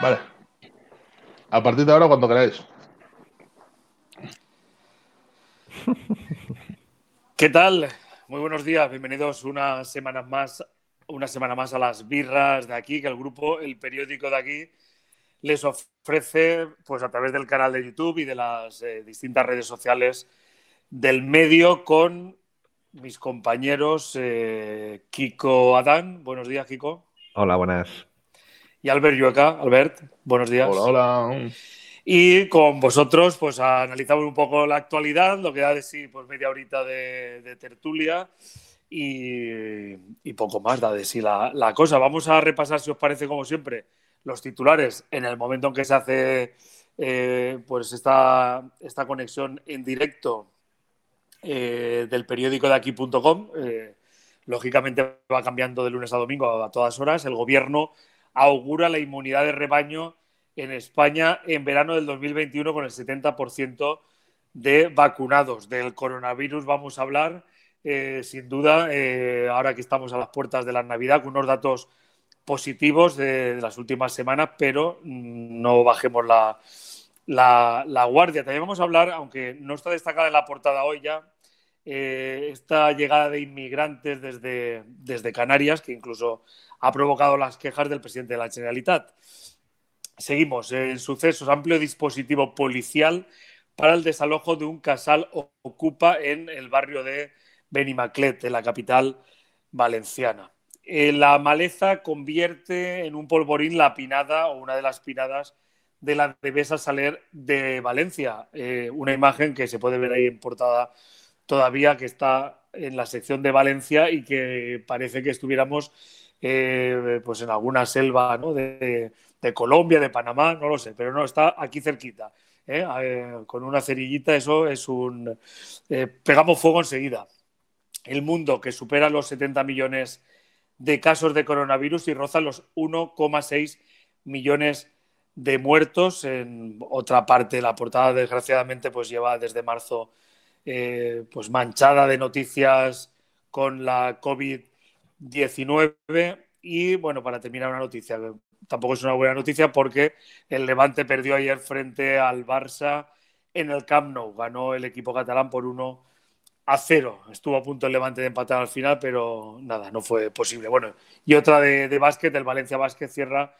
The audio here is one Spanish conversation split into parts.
Vale. A partir de ahora, cuando queráis. ¿Qué tal? Muy buenos días, bienvenidos una semana más, una semana más a las birras de aquí, que el grupo, el periódico de aquí, les ofrece pues a través del canal de YouTube y de las eh, distintas redes sociales del medio con mis compañeros eh, Kiko Adán. Buenos días, Kiko. Hola, buenas. Y Albert Yueca. Albert, buenos días. Hola, hola. Y con vosotros, pues analizamos un poco la actualidad, lo que da de sí, pues media horita de, tertulia y, poco más da de sí la, la, cosa. Vamos a repasar, si os parece, como siempre, los titulares en el momento en que se hace eh, pues esta, esta conexión en directo eh, del periódico de aquí.com. Eh, lógicamente va cambiando de lunes a domingo a todas horas. El gobierno augura la inmunidad de rebaño en España en verano del 2021 con el 70% de vacunados. Del coronavirus vamos a hablar, sin duda, ahora que estamos a las puertas de la Navidad, con unos datos positivos de, las últimas semanas, pero no bajemos la, la, guardia. También vamos a hablar, aunque no está destacada en la portada hoy ya, eh, esta llegada de inmigrantes desde, desde Canarias, que incluso ha provocado las quejas del presidente de la Generalitat. Seguimos. En sucesos, amplio dispositivo policial para el desalojo de un casal ocupa en el barrio de Benimaclet, en la capital valenciana. Eh, la maleza convierte en un polvorín la pinada o una de las pinadas de la Devesa Saler de Valencia. Eh, una imagen que se puede ver ahí en portada todavía, que está en la sección de Valencia y que parece que estuviéramos eh, pues en alguna selva de, Colombia, de Panamá, no lo sé, pero no, está aquí cerquita. con una cerillita, eso es un... pegamos fuego enseguida. El mundo que supera los 70 millones de casos de coronavirus y rozan los 1,6 millones de muertos. En otra parte, la portada, desgraciadamente, pues lleva desde marzo eh, pues manchada de noticias con la COVID-19. Y bueno, para terminar, una noticia. Tampoco es una buena noticia porque el Levante perdió ayer frente al Barça en el Camp Nou. Ganó el equipo catalán por uno a cero. Estuvo a punto el Levante de empatar al final, pero nada, no fue posible. Bueno, y otra de, de básquet, el Valencia Básquet cierra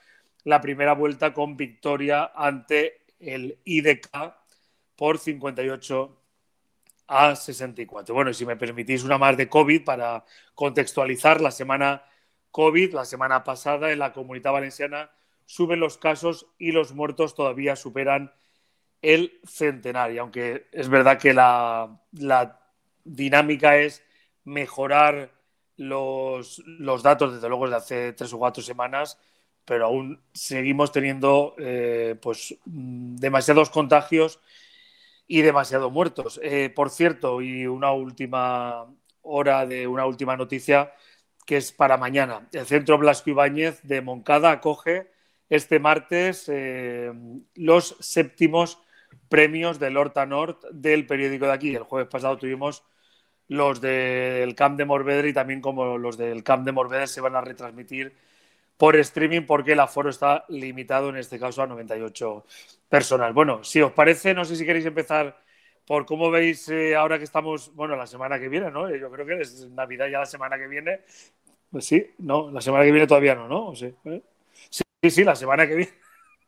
la primera vuelta con victoria ante el IDK por 58 a 64. Bueno, y si me permitís una más de COVID para contextualizar, la semana COVID, la semana pasada en la comunidad valenciana suben los casos y los muertos todavía superan el centenario, aunque es verdad que la, la dinámica es mejorar los, los datos, desde luego, desde hace tres o cuatro semanas, pero aún seguimos teniendo eh, pues, demasiados contagios y demasiados muertos. Eh, por cierto, y una última hora de una última noticia que es para mañana. El Centro Blasco Ibáñez de Moncada acoge este martes eh, los séptimos premios del Horta Nord del periódico de aquí. El jueves pasado tuvimos los del Camp de Morvedre y también como los del Camp de Morvedre se van a retransmitir por streaming porque el aforo está limitado en este caso a 98 personas. Bueno, si os parece, no sé si queréis empezar por cómo veis eh, ahora que estamos, bueno, la semana que viene, ¿no? Yo creo que es Navidad ya la semana que viene. Pues sí, no, la semana que viene todavía no, ¿no? Sí, ¿eh? sí, sí, la semana que viene.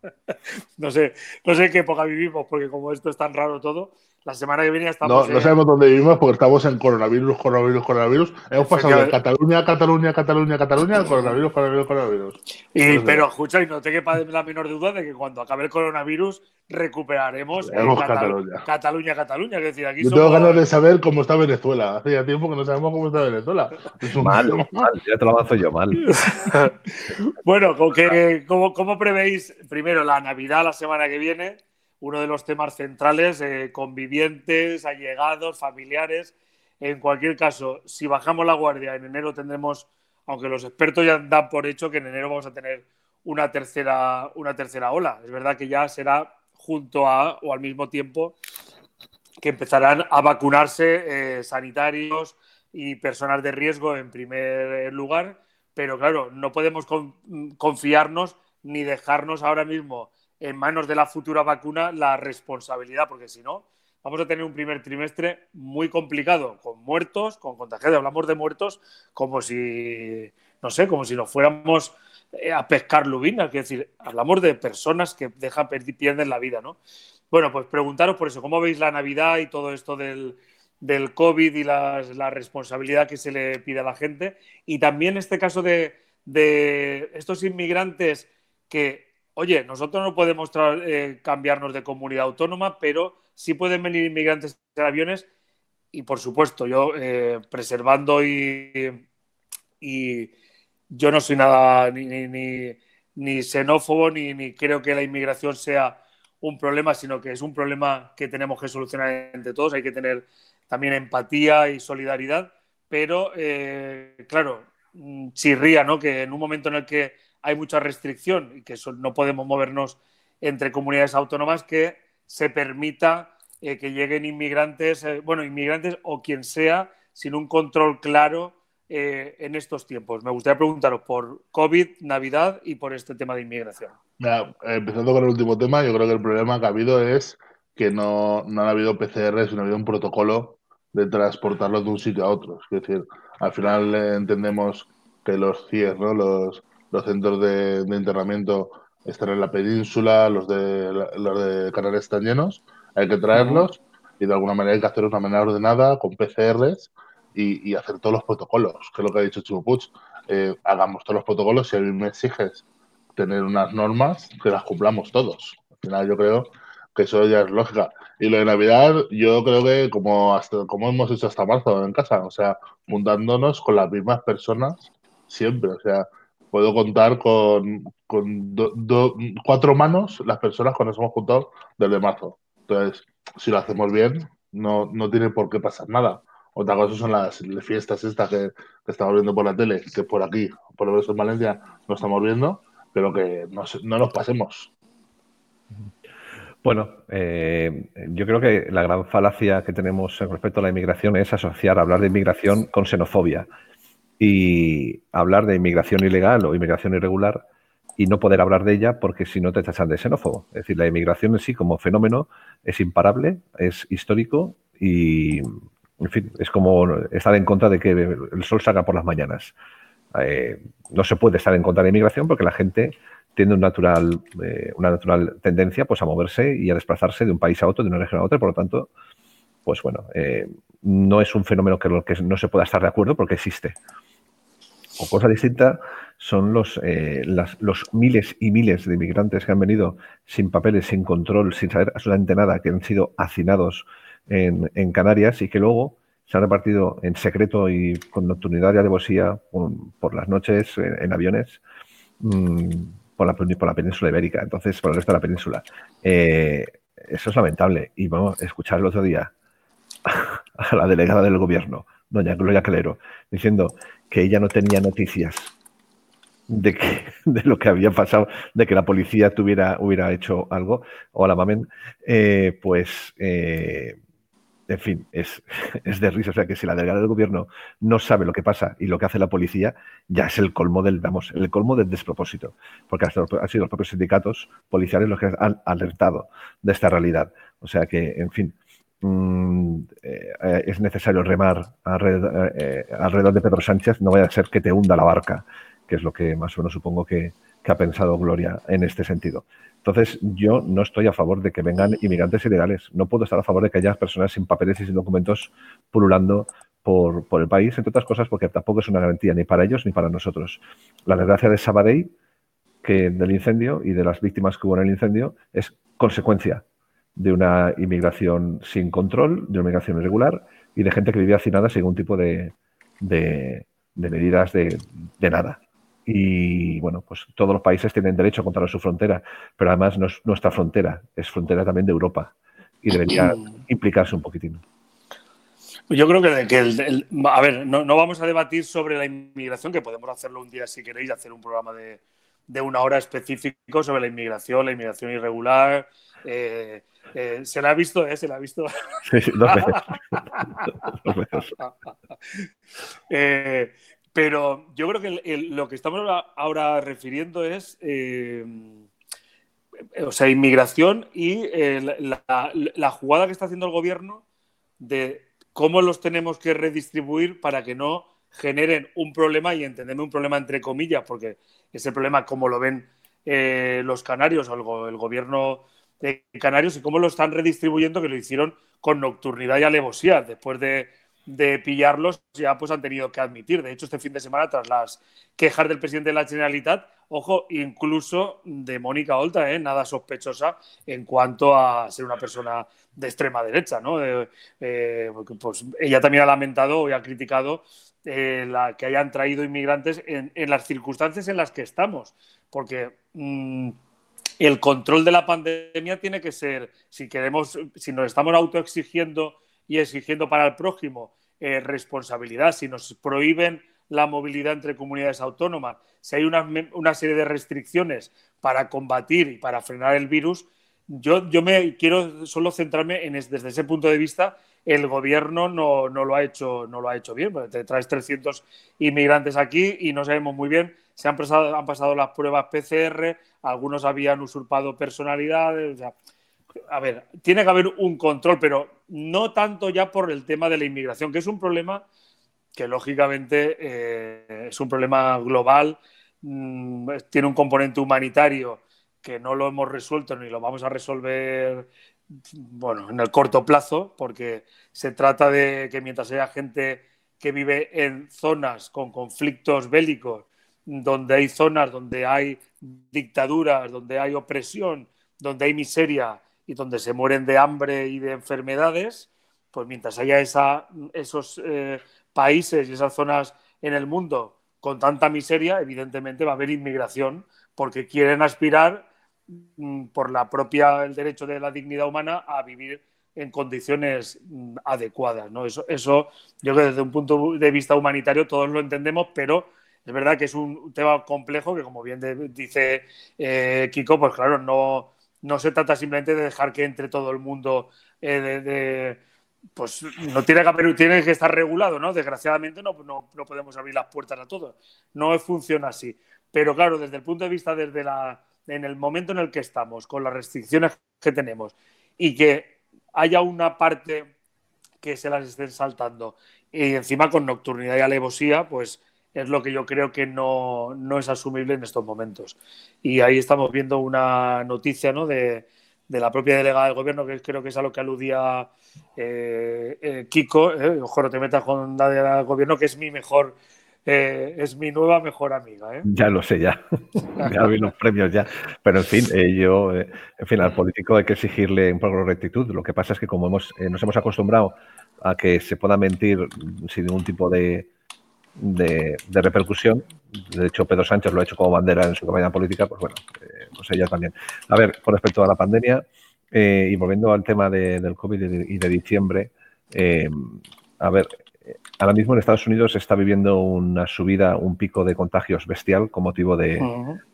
no sé, no sé qué época vivimos porque como esto es tan raro todo, la semana que viene estamos. No, no sabemos dónde vivimos porque estamos en coronavirus, coronavirus, coronavirus. Hemos pasado de Cataluña, Cataluña, Cataluña, Cataluña, coronavirus, coronavirus, coronavirus. Y, pero escucha, y no te quepa la menor duda de que cuando acabe el coronavirus recuperaremos Cataluña. Cataluña, Cataluña. Es decir, aquí Yo tengo ganas de saber cómo está Venezuela. Hace ya tiempo que no sabemos cómo está Venezuela. Es un mal, mal, ya te lo avanzo yo mal. bueno, ¿cómo, ¿cómo prevéis primero la Navidad la semana que viene? Uno de los temas centrales, eh, convivientes, allegados, familiares. En cualquier caso, si bajamos la guardia en enero tendremos, aunque los expertos ya dan por hecho que en enero vamos a tener una tercera, una tercera ola. Es verdad que ya será junto a o al mismo tiempo que empezarán a vacunarse eh, sanitarios, y personas de riesgo en primer lugar, pero claro, no podemos confiarnos ni dejarnos ahora mismo en manos de la futura vacuna la responsabilidad, porque si no, vamos a tener un primer trimestre muy complicado, con muertos, con contagios. Hablamos de muertos como si, no sé, como si nos fuéramos eh, a pescar lubina, es decir, hablamos de personas que dejan, pierden la vida, ¿no? Bueno, pues preguntaros por eso, ¿cómo veis la Navidad y todo esto del, COVID y la responsabilidad que se le pide a la gente? Y también este caso de estos inmigrantes que, oye, nosotros no podemos eh, cambiarnos de comunidad autónoma, pero sí pueden venir inmigrantes en aviones y, por supuesto, yo eh, preservando y, yo no soy nada ni, xenófobo ni, ni creo que la inmigración sea un problema, sino que es un problema que tenemos que solucionar entre todos. Hay que tener también empatía y solidaridad, pero eh, claro, mm, chirría, ¿no? Que en un momento en el que hay mucha restricción y que no podemos movernos entre comunidades autónomas, que se permita eh, que lleguen inmigrantes, eh, bueno, inmigrantes o quien sea, sin un control claro eh, en estos tiempos. Me gustaría preguntaros por COVID, Navidad y por este tema de inmigración. empezando con el último tema, yo creo que el problema que ha habido es que no, no han habido PCR, sino ha habido un protocolo de transportarlos de un sitio a otro. Es decir, al final entendemos que los CIES, ¿no? los, los centros de, internamiento están en la península, los de, los de Canarias están llenos, hay que traerlos y de alguna manera hay que hacer una manera ordenada con PCRs y, hacer todos los protocolos, que es lo que ha dicho Chivo Puig. Eh, hagamos todos los protocolos, si a mí me exiges tener unas normas, que las cumplamos todos. Al final yo creo que eso ya es lógica. Y lo de Navidad, yo creo que como, hasta, como hemos hecho hasta marzo en casa, o sea, juntándonos con las mismas personas siempre, o sea, puedo contar con, cuatro manos las personas con las que hemos juntado desde marzo. Entonces, si lo hacemos bien, no, no tiene por qué pasar nada. Otra cosa son las, fiestas estas que, estamos viendo por la tele, que por aquí, por lo menos en Valencia, no estamos viendo, pero que no, no nos pasemos. Bueno, eh, yo creo que la gran falacia que tenemos respecto a la inmigración es asociar hablar de inmigración con xenofobia y hablar de inmigración ilegal o inmigración irregular y no poder hablar de ella porque si no te tachan de xenófobo. Es decir, la inmigración en sí como fenómeno es imparable, es histórico y, en fin, es como estar en contra de que el sol salga por las mañanas. Eh, no se puede estar en contra de la inmigración porque la gente tiene un natural, eh, una natural tendencia pues, a moverse y a desplazarse de un país a otro, de una región a otra, por lo tanto, pues bueno, eh, no es un fenómeno que, que no se pueda estar de acuerdo porque existe. O cosa distinta son los, eh, los miles y miles de inmigrantes que han venido sin papeles, sin control, sin saber absolutamente nada, que han sido hacinados en, Canarias y que luego se han repartido en secreto y con nocturnidad y alevosía por, las noches en, aviones mm, por, la, por la península ibérica, entonces por el resto de la península. Eh, eso es lamentable. Y vamos a escuchar el otro día a la delegada del gobierno, doña Gloria Calero, diciendo que ella no tenía noticias de, que, de lo que había pasado, de que la policía tuviera, hubiera hecho algo, o la mamen, eh, pues, eh, en fin, es, es, de risa. O sea, que si la delegada del gobierno no sabe lo que pasa y lo que hace la policía, ya es el colmo del, vamos, el colmo del despropósito, porque han sido los propios sindicatos policiales los que han alertado de esta realidad. O sea que, en fin, Mm, eh, es necesario remar eh, alrededor, de Pedro Sánchez, no vaya a ser que te hunda la barca, que es lo que más o menos supongo que, ha pensado Gloria en este sentido. Entonces, yo no estoy a favor de que vengan inmigrantes ilegales. No puedo estar a favor de que haya personas sin papeles y sin documentos pululando por, el país, entre otras cosas, porque tampoco es una garantía ni para ellos ni para nosotros. La desgracia de Sabadell, que del incendio y de las víctimas que hubo en el incendio, es consecuencia de una inmigración sin control, de una inmigración irregular y de gente que vivía hacinada sin ningún tipo de, de, medidas de, nada. Y bueno, pues todos los países tienen derecho a controlar su frontera, pero además no es nuestra frontera, es frontera también de Europa y debería implicarse un poquitín. Yo creo que, que a ver, no, no, vamos a debatir sobre la inmigración, que podemos hacerlo un día si queréis, hacer un programa de, de una hora específico sobre la inmigración, la inmigración irregular. Eh, eh, se la ha visto, ¿eh? Se la ha visto. Sí, sí, dos veces. Eh, pero yo creo que lo que estamos ahora refiriendo es, o sea, inmigración y la, jugada que está haciendo el gobierno de cómo los tenemos que redistribuir para que no generen un problema y entendeme un problema entre comillas, porque ese problema como lo ven los canarios o el gobierno de Canarios y cómo lo están redistribuyendo, que lo hicieron con nocturnidad y alevosía. Después de, pillarlos, ya pues han tenido que admitir. De hecho, este fin de semana, tras las quejas del presidente de la Generalitat, ojo, incluso de Mónica Olta, ¿eh? nada sospechosa en cuanto a ser una persona de extrema derecha, ¿no? Eh, pues ella también ha lamentado y ha criticado eh, la, que hayan traído inmigrantes en, las circunstancias en las que estamos, porque mm, el control de la pandemia tiene que ser, si queremos, si nos estamos autoexigiendo y exigiendo para el prójimo eh, responsabilidad, si nos prohíben la movilidad entre comunidades autónomas, si hay una, serie de restricciones para combatir y para frenar el virus, yo, yo me quiero solo centrarme en desde ese punto de vista el gobierno no, lo ha hecho no lo ha hecho bien. Te traes 300 inmigrantes aquí y no sabemos muy bien. Se han pasado, han pasado las pruebas PCR algunos habían usurpado personalidades a ver tiene que haber un control pero no tanto ya por el tema de la inmigración que es un problema que lógicamente eh, es un problema global mm, tiene un componente humanitario que no lo hemos resuelto ni lo vamos a resolver bueno, en el corto plazo, porque se trata de que mientras haya gente que vive en zonas con conflictos bélicos, donde hay zonas donde hay dictaduras, donde hay opresión, donde hay miseria y donde se mueren de hambre y de enfermedades, pues mientras haya esos eh, países y esas zonas en el mundo con tanta miseria, evidentemente va a haber inmigración porque quieren aspirar Mm, por la propia el derecho de la dignidad humana a vivir en condiciones mm, adecuadas. ¿no? Eso, eso yo creo que desde un punto de vista humanitario todos lo entendemos, pero es verdad que es un tema complejo que, como bien dice eh, Kiko, pues claro, no, no se trata simplemente de dejar que entre todo el mundo eh, de, pues no tiene que haber, que estar regulado, ¿no? Desgraciadamente no, no, no, podemos abrir las puertas a todos. No funciona así. Pero claro, desde el punto de vista desde la en el momento en el que estamos, con las restricciones que tenemos, y que haya una parte que se las estén saltando, y encima con nocturnidad y alevosía, pues es lo que yo creo que no, es asumible en estos momentos. Y ahí estamos viendo una noticia ¿no? de, la propia delegada del gobierno, que creo que es a lo que aludía eh, eh, Kiko, eh, ojo, no te metas con la del gobierno, que es mi mejor eh, es mi nueva mejor amiga. Ya lo sé, ya. ya vi los premios ya. Pero en fin, yo, en fin, al político hay que exigirle un poco de rectitud. Lo que pasa es que como hemos, nos hemos acostumbrado a que se pueda mentir sin ningún tipo de, de, repercusión, de hecho Pedro Sánchez lo ha hecho como bandera en su campaña política, pues bueno, pues ella también. A ver, con respecto a la pandemia y volviendo al tema del COVID y de diciembre, a ver, ahora mismo en Estados Unidos se está viviendo una subida, un pico de contagios bestial con motivo de,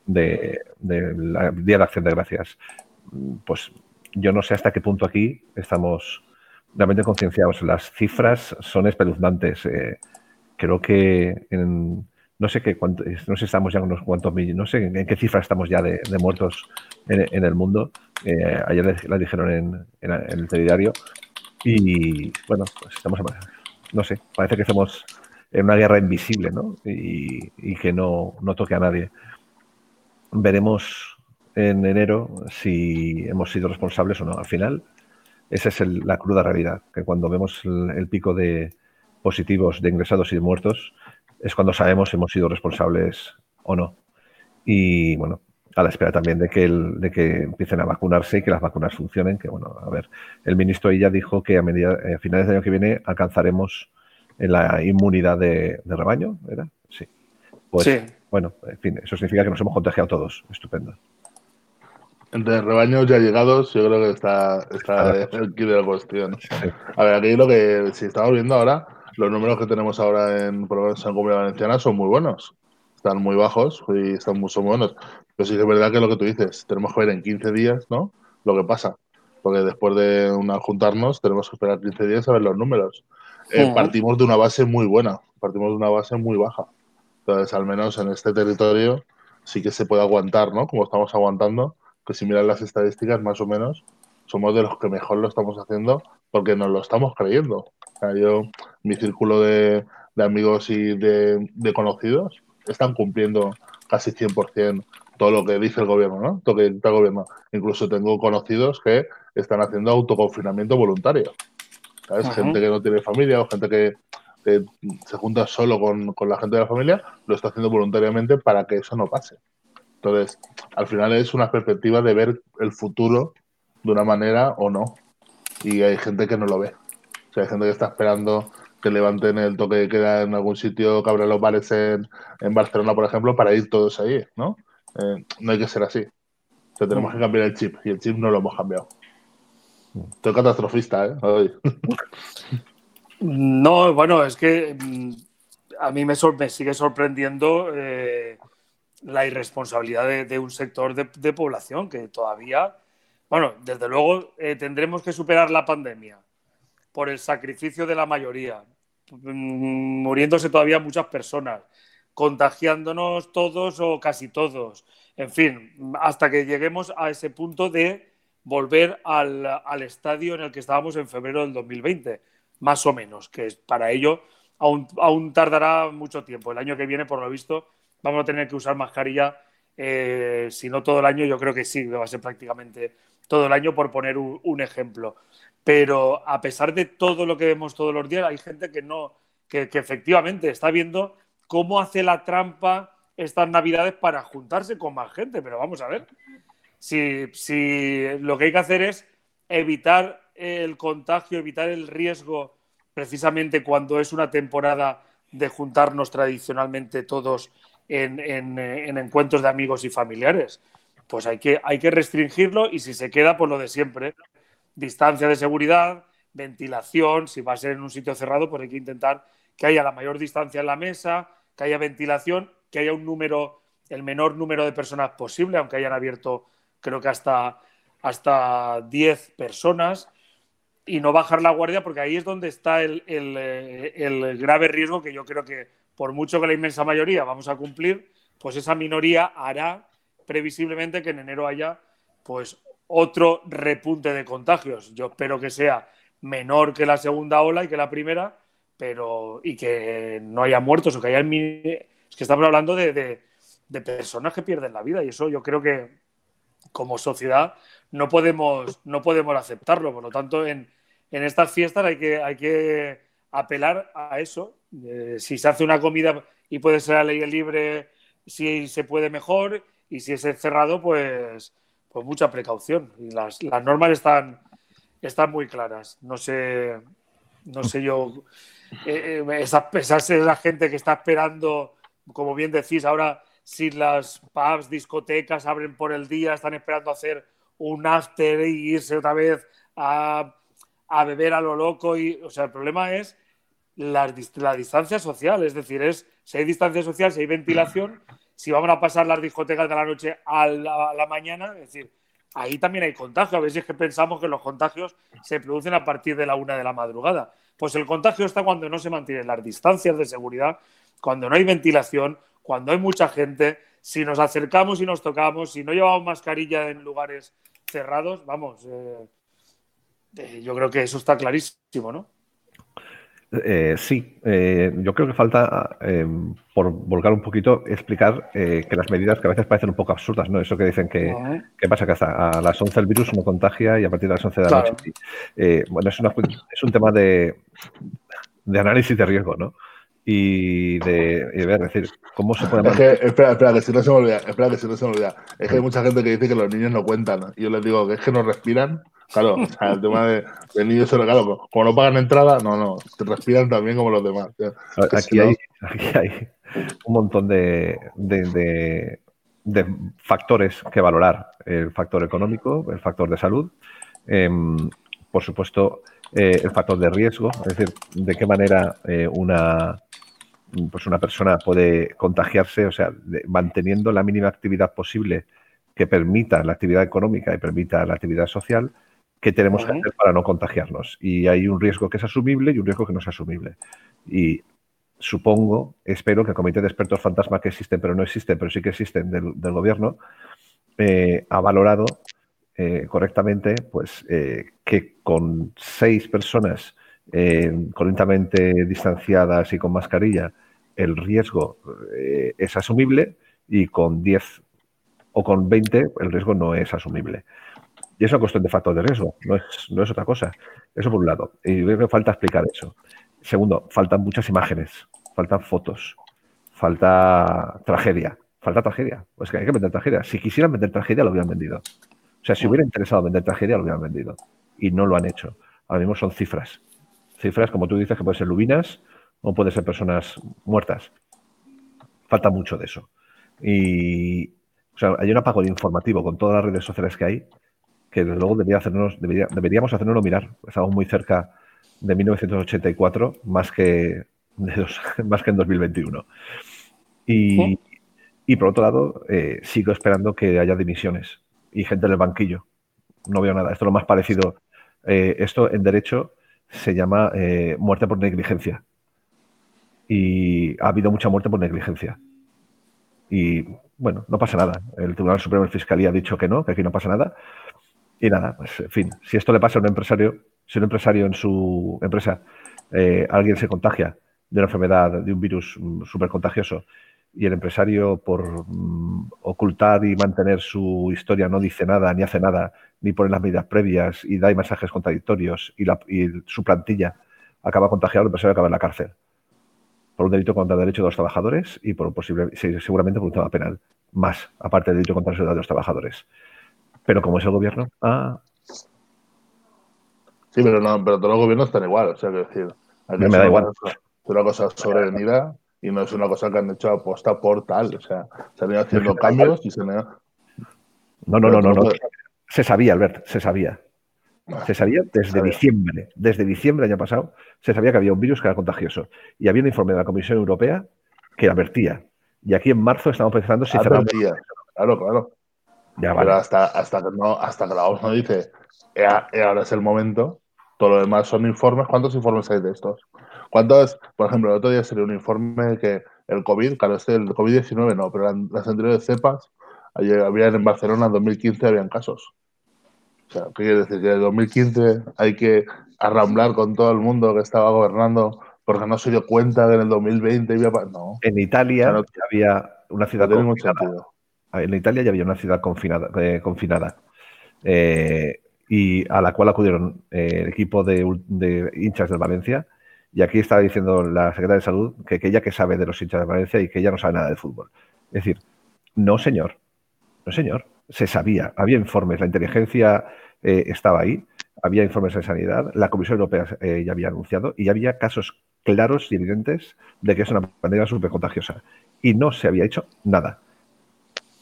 la Día de Acción de Gracias. Pues yo no sé hasta qué punto aquí estamos realmente concienciados. Las cifras son espeluznantes. Eh, creo que no sé qué no sé estamos ya unos cuantos millones, no sé en qué cifra estamos ya de, muertos en, el mundo. Eh, ayer la dijeron en, el telediario y bueno, pues estamos no sé, parece que estamos en una guerra invisible, ¿no? Y, que no, toque a nadie. Veremos en enero si hemos sido responsables o no. Al final, esa es la cruda realidad, que cuando vemos el, pico de positivos, de ingresados y de muertos, es cuando sabemos si hemos sido responsables o no. Y bueno, a la espera también de que, el, de que empiecen a vacunarse y que las vacunas funcionen. Que bueno, a ver, el ministro ya dijo que a, medida, a finales del año que viene alcanzaremos la inmunidad de, rebaño, ¿era? Sí. Pues, sí. Bueno, en fin, eso significa que nos hemos contagiado todos. Estupendo. Entre rebaños ya llegados, yo creo que está, está el kit de la cuestión. A ver, aquí lo que, si estamos viendo ahora, los números que tenemos ahora en, por en Comunidad Valenciana son muy buenos están muy bajos y están muy, son buenos. Pero sí que es verdad que lo que tú dices, tenemos que ver en 15 días, ¿no? Lo que pasa. Porque después de una juntarnos tenemos que esperar 15 días a ver los números. Eh, partimos de una base muy buena, partimos de una base muy baja. Entonces, al menos en este territorio sí que se puede aguantar, ¿no? Como estamos aguantando, que si miran las estadísticas, más o menos, somos de los que mejor lo estamos haciendo porque nos lo estamos creyendo. Sea, yo, mi círculo de, amigos y de, conocidos están cumpliendo casi 100% todo lo que dice el gobierno, ¿no? Todo lo que dice el gobierno. Incluso tengo conocidos que están haciendo autoconfinamiento voluntario. ¿Sabes? Gente que no tiene familia o gente que, se junta solo con, con, la gente de la familia, lo está haciendo voluntariamente para que eso no pase. Entonces, al final es una perspectiva de ver el futuro de una manera o no. Y hay gente que no lo ve. O sea, hay gente que está esperando que levanten el toque de queda en algún sitio, que abran los bares en, en Barcelona, por ejemplo, para ir todos ahí, ¿no? Eh, no hay que ser así. O sea, tenemos que cambiar el chip y el chip no lo hemos cambiado. Estoy catastrofista, ¿eh? No, bueno, es que mm, a mí me, sigue sorprendiendo eh, la irresponsabilidad de, un sector de, población que todavía, bueno, desde luego eh, tendremos que superar la pandemia por el sacrificio de la mayoría, mm, muriéndose todavía muchas personas, contagiándonos todos o casi todos, en fin, hasta que lleguemos a ese punto de volver al, al estadio en el que estábamos en febrero del 2020, más o menos, que para ello aún, aún tardará mucho tiempo. El año que viene, por lo visto, vamos a tener que usar mascarilla, eh, si no todo el año, yo creo que sí, va a ser prácticamente todo el año, por poner un, ejemplo. Pero a pesar de todo lo que vemos todos los días, hay gente que no, que, efectivamente está viendo cómo hace la trampa estas navidades para juntarse con más gente. Pero vamos a ver, si, lo que hay que hacer es evitar el contagio, evitar el riesgo, precisamente cuando es una temporada de juntarnos tradicionalmente todos en, encuentros de amigos y familiares. Pues hay que, hay que restringirlo y si se queda, por lo de siempre. Distancia de seguridad, ventilación, si va a ser en un sitio cerrado, pues hay que intentar que haya la mayor distancia en la mesa, que haya ventilación, que haya un número, el menor número de personas posible, aunque hayan abierto creo que hasta, hasta 10 personas, y no bajar la guardia, porque ahí es donde está el, el, el grave riesgo que yo creo que por mucho que la inmensa mayoría vamos a cumplir, pues esa minoría hará previsiblemente que en enero haya pues otro repunte de contagios. Yo espero que sea menor que la segunda ola y que la primera, pero y que no haya muertos o que haya es que estamos hablando de, personas que pierden la vida y eso yo creo que como sociedad no podemos no podemos aceptarlo. Por lo tanto, en, en estas fiestas hay que hay que apelar a eso si se hace una comida y puede ser a ley libre, si se puede mejor, y si es cerrado, pues, pues mucha precaución. Y las, normas están, están muy claras. No sé, no sé yo, eh, eh, esa, esa, la gente que está esperando, como bien decís, ahora si las pubs, discotecas abren por el día, están esperando hacer un after y irse otra vez a, a beber a lo loco. Y, o sea, el problema es la, distancia social, es decir, es si hay distancia social, si hay ventilación, si vamos a pasar las discotecas de la noche a la, mañana, es decir, ahí también hay contagio. A veces es que pensamos que los contagios se producen a partir de la una de la madrugada. Pues el contagio está cuando no se mantienen las distancias de seguridad, cuando no hay ventilación, cuando hay mucha gente, si nos acercamos y nos tocamos, si no llevamos mascarilla en lugares cerrados, vamos, eh, eh, yo creo que eso está clarísimo, ¿no? Eh, sí, eh, yo creo que falta, eh, por volcar un poquito, explicar que las medidas que a veces parecen un poco absurdas, ¿no? Eso que dicen que, ¿qué pasa? Que hasta a las 11 el virus no contagia y a partir de las 11 de la noche. bueno, es, es, un tema de, de, análisis de riesgo, ¿no? Y de, y ver, decir, ¿cómo se puede... Es que, espera, espera, que si no se me olvida, espera, que si no se me olvida. Es que hay mucha gente que dice que los niños no cuentan. Y yo les digo que es que no respiran Claro, el tema de, del niño solo, claro, como no pagan entrada, no, no, se respiran también como los demás. Aquí, hay, hay, un montón de, factores que valorar. El factor económico, el factor de salud, em, por supuesto, eh, el factor de riesgo, es decir, de qué manera eh, una, pues una persona puede contagiarse, o sea, manteniendo la mínima actividad posible que permita la actividad económica y permita la actividad social, ¿qué tenemos que hacer para no contagiarnos? Y hay un riesgo que es asumible y un riesgo que no es asumible. Y supongo, espero que el comité de expertos fantasma que existen, pero no existen, pero sí que existen del, gobierno, eh, ha valorado eh, correctamente pues, eh, que con seis personas correctamente distanciadas y con mascarilla, el riesgo es asumible y con 10 o con 20 el riesgo no es asumible. Y es una cuestión de factor de riesgo, no es, no es otra cosa. Eso por un lado. Y creo falta explicar eso. Segundo, faltan muchas imágenes, faltan fotos, falta tragedia. Falta tragedia. Pues que hay que vender tragedia. Si quisieran vender tragedia, lo hubieran vendido. O sea, si hubiera interesado vender tragedia, lo hubieran vendido. Y no lo han hecho. Ahora mismo son cifras. Cifras, como tú dices, que pueden ser lubinas o pueden ser personas muertas. Falta mucho de eso. Y, o sea, hay un apagón informativo con todas las redes sociales que hay, que desde luego debería hacernos, deberíamos hacernos mirar. Estamos muy cerca de 1984 más que, más que en 2021. Y, y por otro lado, eh, sigo esperando que haya dimisiones y gente en el banquillo. No veo nada. Esto es lo más parecido. Eh, esto en derecho se llama eh, muerte por negligencia. Y ha habido mucha muerte por negligencia. Y bueno, no pasa nada. El Tribunal Supremo de Fiscalía ha dicho que no, que aquí no pasa nada. Y nada, pues en fin, si esto le pasa a un empresario, si un empresario en su empresa, eh, alguien se contagia de una enfermedad, de un virus mm, súper contagioso, y el empresario por mm, ocultar y mantener su historia no dice nada, ni hace nada, ni pone las medidas previas y da mensajes contradictorios y, su plantilla acaba contagiado, el empresario acaba en la cárcel. Por un delito contra el derecho de los trabajadores y por un posible, seguramente por un tema penal. Más, aparte del delito contra la seguridad de los trabajadores. Pero como es el gobierno, ah, Sí, pero no, pero todos los gobiernos están igual, o sea, que decir, me da igual. Es una cosa sobrevenida y no es una cosa que han hecho aposta por tal, o sea, se han ido haciendo cambios y se han ido... No, no, no, no, no. Se sabía, Albert, se sabía. Ah, se sabía desde diciembre, desde diciembre del año pasado, se sabía que había un virus que era contagioso. Y había un informe de la Comisión Europea que advertía. Y aquí en marzo estamos pensando si advertía. Claro, claro. Ya, Pero hasta, hasta, que no, hasta que la OMS no dice, ahora es el momento, todo lo demás son informes. ¿Cuántos informes hay de estos? ¿Cuántos, por ejemplo, el otro día sería un informe que el COVID, claro, este el COVID-19 no, pero las anteriores cepas, había en Barcelona en 2015 habían casos. O sea, ¿qué quiere decir? Que en 2015 hay que arramblar con todo el mundo que estaba gobernando porque no se dio cuenta que en el 2020 había... No. En Italia había una ciudad confinada. En Italia ya había una ciudad confinada. Eh, confinada. Eh, y a la cual acudieron eh, el equipo de, hinchas del Valencia. Y aquí está diciendo la secretaria de Salud que, ella que sabe de los hinchas de Valencia y que ella no sabe nada de fútbol. Es decir, no señor, no señor, se sabía, había informes, la inteligencia eh, estaba ahí, había informes de sanidad, la Comisión Europea ya había anunciado y ya había casos claros y evidentes de que es una pandemia súper contagiosa. Y no se había hecho nada.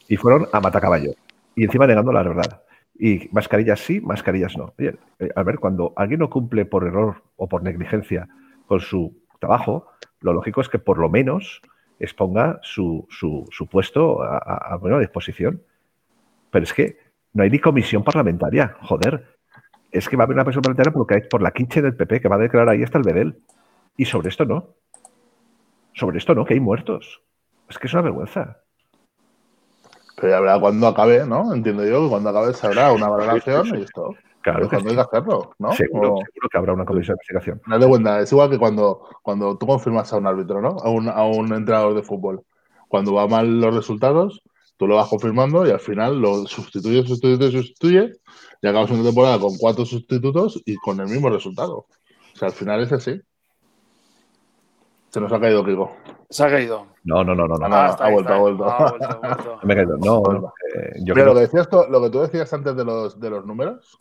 Y fueron a matacaballo. Y encima negando la verdad. Y mascarillas sí, mascarillas no. Oye, eh, a ver, cuando alguien no cumple por error o por negligencia con su trabajo, lo lógico es que por lo menos exponga su, su, puesto a, buena disposición. Pero es que no hay ni comisión parlamentaria, joder. Es que va a haber una comisión parlamentaria porque por la quinche del PP que va a declarar ahí hasta el Bedel. Y sobre esto no. Sobre esto no, que hay muertos. Es que es una vergüenza. Pero ya verá cuando acabe, ¿no? Entiendo yo que cuando acabe se habrá una valoración y esto. Claro que hay que hacerlo, ¿no? Seguro, que habrá una comisión de investigación. No de cuenta, es igual que cuando, cuando tú confirmas a un árbitro, ¿no? A un, a un entrenador de fútbol. Cuando va mal los resultados, tú lo vas confirmando y al final lo sustituye, sustituye, sustituye y acabas una temporada con cuatro sustitutos y con el mismo resultado. O sea, al final es así. Se nos ha caído Kiko. Se ha caído. No, no, no, no. no. Ah, ha, vuelto, ha, vuelto, ha vuelto, Me he caído. No, no. Eh, yo Pero lo, que decías lo que tú decías antes de los, de los números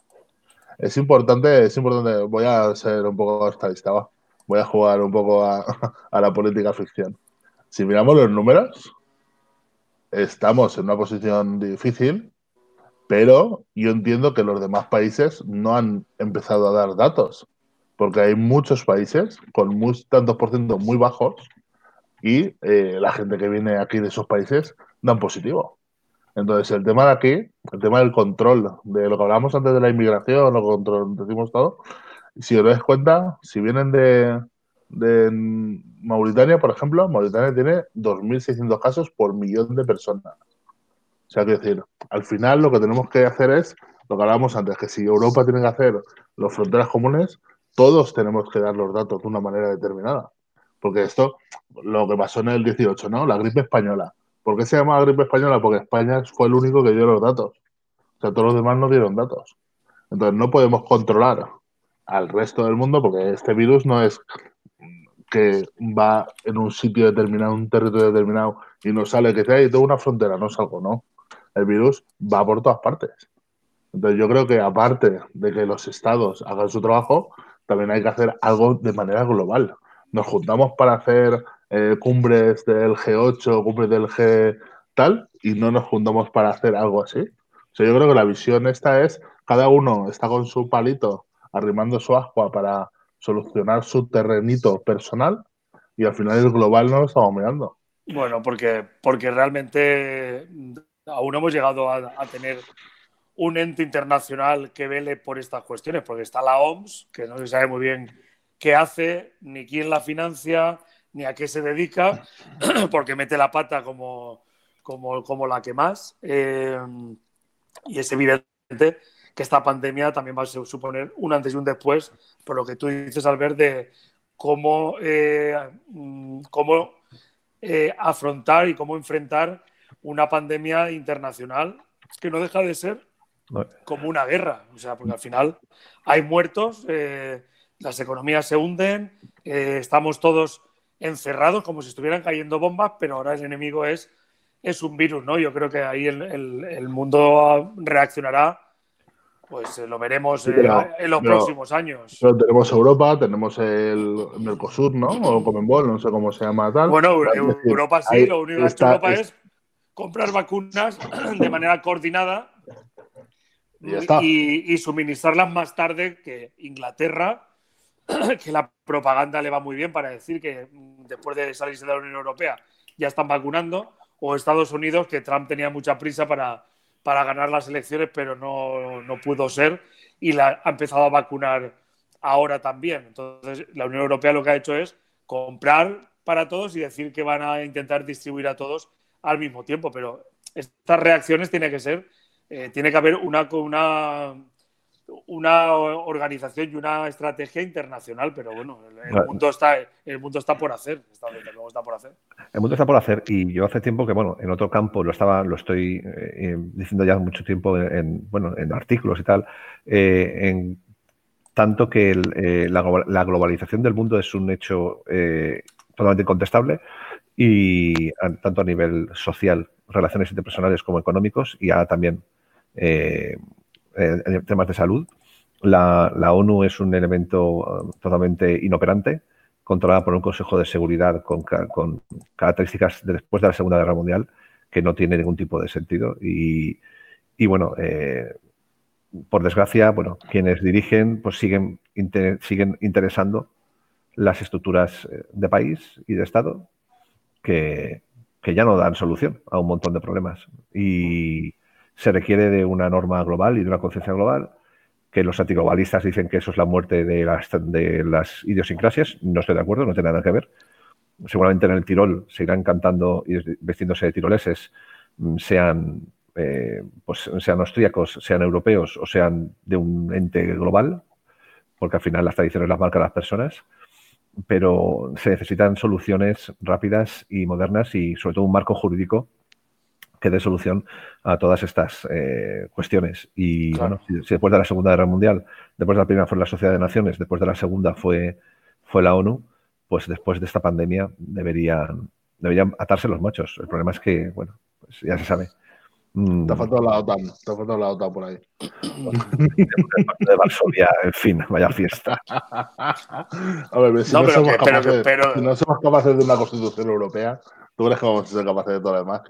es importante, es importante. Voy a ser un poco estadista, ¿va? Voy a jugar un poco a, a la política ficción. Si miramos los números, estamos en una posición difícil, pero yo entiendo que los demás países no han empezado a dar datos porque hay muchos países con tantos por ciento muy bajos y eh, la gente que viene aquí de esos países dan positivo. Entonces, el tema de aquí, el tema del control, de lo que hablábamos antes de la inmigración, lo control, decimos todo, si os dais cuenta, si vienen de, de Mauritania, por ejemplo, Mauritania tiene 2.600 casos por millón de personas. O sea, que decir, al final lo que tenemos que hacer es lo que hablábamos antes, que si Europa tiene que hacer las fronteras comunes, todos tenemos que dar los datos de una manera determinada. Porque esto, lo que pasó en el 18, ¿no? La gripe española. ¿Por qué se llama gripe española? Porque España fue el único que dio los datos. O sea, todos los demás no dieron datos. Entonces, no podemos controlar al resto del mundo porque este virus no es que va en un sitio determinado, un territorio determinado y no sale que sea, y tengo una frontera, no salgo, no. El virus va por todas partes. Entonces yo creo que aparte de que los estados hagan su trabajo, también hay que hacer algo de manera global. Nos juntamos para hacer eh, cumbres del G8, cumbres del G tal, y no nos juntamos para hacer algo así. O sea, yo creo que la visión esta es, cada uno está con su palito arrimando su agua para solucionar su terrenito personal y al final el global no lo estamos mirando. Bueno, porque, porque realmente aún no hemos llegado a, tener un ente internacional que vele por estas cuestiones, porque está la OMS, que no se sabe muy bien qué hace, ni quién la financia, ni a qué se dedica, porque mete la pata como, como, como la que más. Eh, y es evidente que esta pandemia también va a suponer un antes y un después, por lo que tú dices, Albert, de cómo, eh, mm, cómo eh, afrontar y cómo enfrentar una pandemia internacional que no deja de ser como una guerra. O sea, porque al final hay muertos, eh, las economías se hunden, estamos todos encerrados como si estuvieran cayendo bombas, pero ahora el enemigo es, es un virus, ¿no? Yo creo que ahí el, el mundo reaccionará pues eh, lo veremos eh, en los próximos años. Pero tenemos Europa, tenemos el Mercosur, ¿no? O Comenbol, no sé cómo se llama tal. Bueno, Europa sí, lo único que ha hecho Europa es comprar vacunas de manera coordinada y, y, suministrarlas más tarde que Inglaterra, que la propaganda le va muy bien para decir que mm, después de salirse de la Unión Europea ya están vacunando, o Estados Unidos, que Trump tenía mucha prisa para para ganar las elecciones, pero no, no pudo ser y la, ha empezado a vacunar ahora también. Entonces, la Unión Europea lo que ha hecho es comprar para todos y decir que van a intentar distribuir a todos al mismo tiempo, pero estas reacciones tiene que ser, eh, tiene que haber una, una una organización y una estrategia internacional, pero bueno, el, mundo está el mundo está por hacer, está, por hacer. El mundo está por hacer y yo hace tiempo que bueno, en otro campo lo estaba lo estoy eh, eh, diciendo ya mucho tiempo en, bueno, en artículos y tal, eh, en tanto que la, globalización del mundo es un hecho totalmente incontestable y tanto a nivel social, relaciones interpersonales como económicos y ahora también en temas de salud. La, ONU es un elemento uh, totalmente inoperante, controlada por un Consejo de Seguridad con, características de después de la Segunda Guerra Mundial, que no tiene ningún tipo de sentido. Y, bueno, eh, por desgracia, bueno, quienes dirigen pues siguen, siguen interesando las estructuras eh, de país y de Estado que, que ya no dan solución a un montón de problemas. Y, se requiere de una norma global y de una conciencia global, que los antiglobalistas dicen que eso es la muerte de las, de las idiosincrasias. No estoy de acuerdo, no tiene nada que ver. Seguramente en el Tirol se irán cantando y vestiéndose de tiroleses, mm, sean, eh, pues sean austríacos, sean europeos o sean de un ente global, porque al final las tradiciones las marcan las personas pero se necesitan soluciones rápidas y modernas y sobre todo un marco jurídico que dé solución a todas estas eh, cuestiones. Y bueno, si, después de la Segunda Guerra Mundial, después de la primera fue la Sociedad de Naciones, después de la segunda fue, fue la ONU, pues después de esta pandemia deberían, deberían atarse los machos. El problema es que, bueno, pues ya se sabe. Mm. Te ha faltado la OTAN, te ha faltado la OTAN por ahí. de Varsovia, en fin, vaya fiesta. A ver, si no, somos capaces, si no somos capaces de una constitución europea, ¿tú crees que vamos a ser capaces de todo lo demás?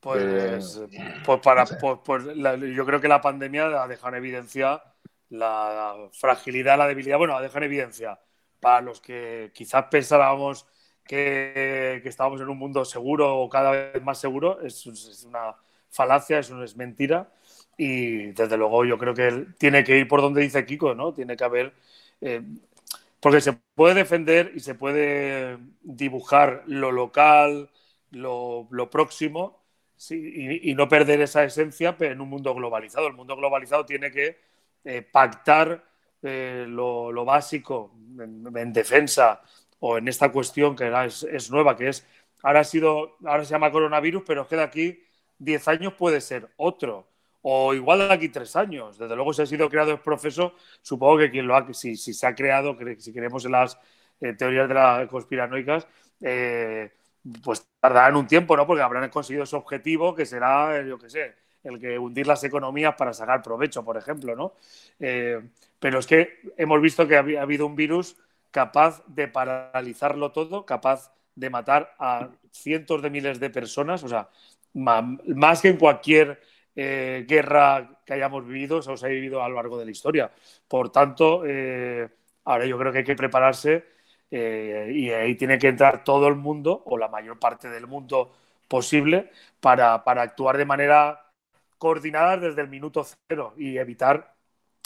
Pues, pues, para, pues, pues yo creo que la pandemia ha dejado en evidencia la fragilidad, la debilidad. Bueno, ha dejado en evidencia para los que quizás pensábamos que, estábamos en un mundo seguro o cada vez más seguro es, una falacia, es, es mentira. Y desde luego yo creo que tiene que ir por donde dice Kiko, ¿no? Tiene que haber. Eh, porque se puede defender y se puede dibujar lo local, lo, próximo, y, no perder esa esencia en un mundo globalizado. El mundo globalizado tiene que eh, pactar eh, lo, básico en, defensa o en esta cuestión que es, nueva, que es, ahora, ha sido, ahora se llama coronavirus, pero es que de aquí 10 años puede ser otro, o igual de aquí 3 años. Desde luego, si ha sido creado el proceso, supongo que quien lo ha, si, si se ha creado, si creemos en las eh, teorías de las conspiranoicas, eh, pues tardarán un tiempo, ¿no? Porque habrán conseguido ese objetivo que será, yo qué sé, el que hundir las economías para sacar provecho, por ejemplo, ¿no? Eh, pero es que hemos visto que ha, habido un virus capaz de paralizarlo todo, capaz de matar a cientos de miles de personas, o sea, más que en cualquier eh, guerra que hayamos vivido o se ha vivido a lo largo de la historia. Por tanto, eh, ahora yo creo que hay que prepararse y ahí tiene que entrar todo el mundo o la mayor parte del mundo posible para, para actuar de manera coordinadas desde el minuto cero y evitar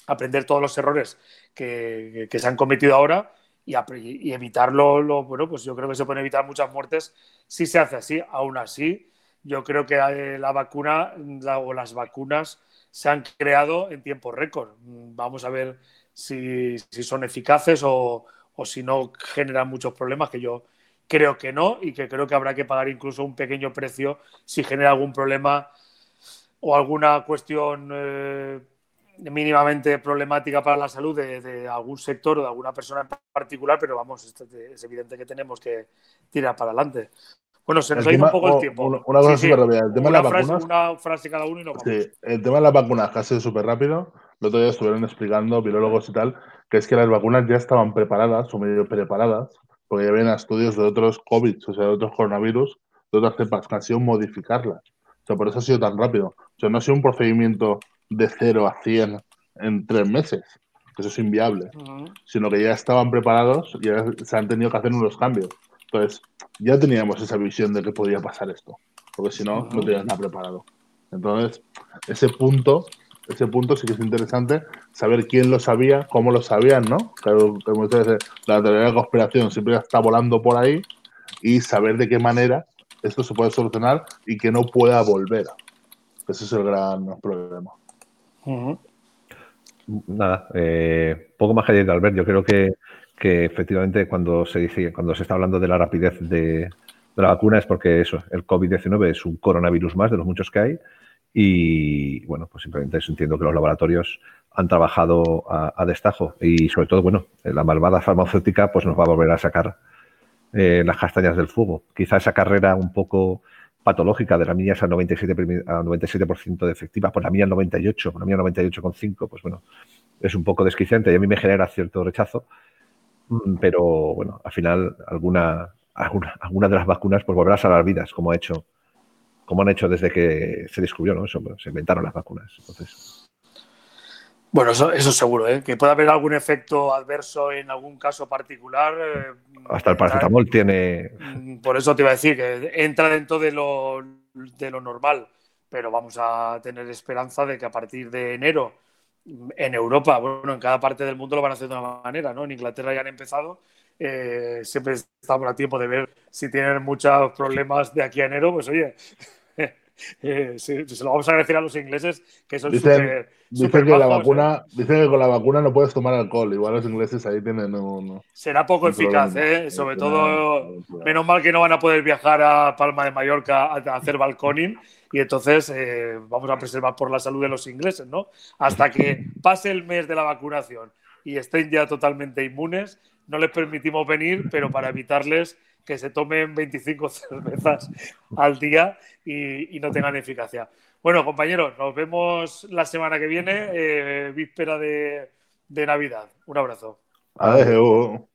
aprender todos los errores que, se han cometido ahora y, evitarlo, lo, bueno, pues yo creo que se pueden evitar muchas muertes si se hace así. Aún así, yo creo que eh, la vacuna o las vacunas se han creado en tiempo récord. Vamos a ver si, son eficaces o, o, si no generan muchos problemas, que yo creo que no y que creo que habrá que pagar incluso un pequeño precio si genera algún problema o alguna cuestión eh, mínimamente problemática para la salud de, algún sector o de alguna persona en particular, pero vamos, es evidente que tenemos que tirar para adelante. Bueno, se nos ha ido un poco el tiempo. Una, cosa súper rápida. El tema una, de las frase, vacunas, una frase cada uno y no. Sí, el tema de las vacunas, casi súper rápido. El otro día estuvieron explicando virólogos y tal, que es que las vacunas ya estaban preparadas o medio preparadas, porque ya habían estudios de otros COVID, o sea, de otros coronavirus, de otras cepas, que han sido modificarlas por eso ha sido tan rápido. O sea, no ha sido un procedimiento de 0 a 100 en tres meses, eso es inviable, sino que ya estaban preparados y ya se han tenido que hacer unos cambios. Entonces, ya teníamos esa visión de que podía pasar esto, porque si no, no tenías nada preparado. Entonces, ese punto, ese punto sí que es interesante, saber quién lo sabía, cómo lo sabían, ¿no? Claro, como ustedes, la teoría de la conspiración siempre está volando por ahí y saber de qué manera esto se puede solucionar y que no pueda volver. Ese es el gran problema. Nada, eh, poco más que decir, Albert. Yo creo que, efectivamente cuando se dice, cuando se está hablando de la rapidez de, la vacuna es porque eso, el COVID-19 es un coronavirus más de los muchos que hay. Y bueno, pues simplemente entiendo que los laboratorios han trabajado a, destajo y sobre todo, bueno, la malvada farmacéutica pues nos va a volver a sacar eh, las castañas del fuego. Quizá esa carrera un poco patológica de la mía es al 97%, a 97 de efectiva, por la mía al 98, por la mía al 98,5, pues bueno, es un poco desquiciante y a mí me genera cierto rechazo, mm, pero bueno, al final alguna, alguna, de las vacunas pues volverá a salvar vidas, como ha hecho, como han hecho desde que se descubrió, ¿no? Eso, se inventaron las vacunas. Entonces, bueno, eso, eso seguro, ¿eh? que puede haber algún efecto adverso en algún caso particular. Eh, Hasta el paracetamol tiene. Mm, por eso te iba a decir que entra dentro de lo, de lo normal, pero vamos a tener esperanza de que a partir de enero en Europa, bueno, en cada parte del mundo lo van a hacer de una manera, ¿no? En Inglaterra ya han empezado. Eh, siempre estamos a tiempo de ver si tienen muchos problemas de aquí a enero, pues oye, eh, se, lo vamos a agradecer a los ingleses, que son dicen, dicen que la vacuna, ¿eh? dicen que con la vacuna no puedes tomar alcohol. Igual los ingleses ahí tienen un, Será poco eficaz, ¿eh? Sobre todo, menos mal que no van a poder viajar a Palma de Mallorca a, hacer balconing y entonces eh, vamos a preservar por la salud de los ingleses, ¿no? Hasta que pase el mes de la vacunación y estén ya totalmente inmunes, no les permitimos venir, pero para evitarles que se tomen 25 cervezas al día y, no tengan eficacia. Bueno, compañeros, nos vemos la semana que viene, eh, víspera de, de Navidad. Un abrazo. Adiós.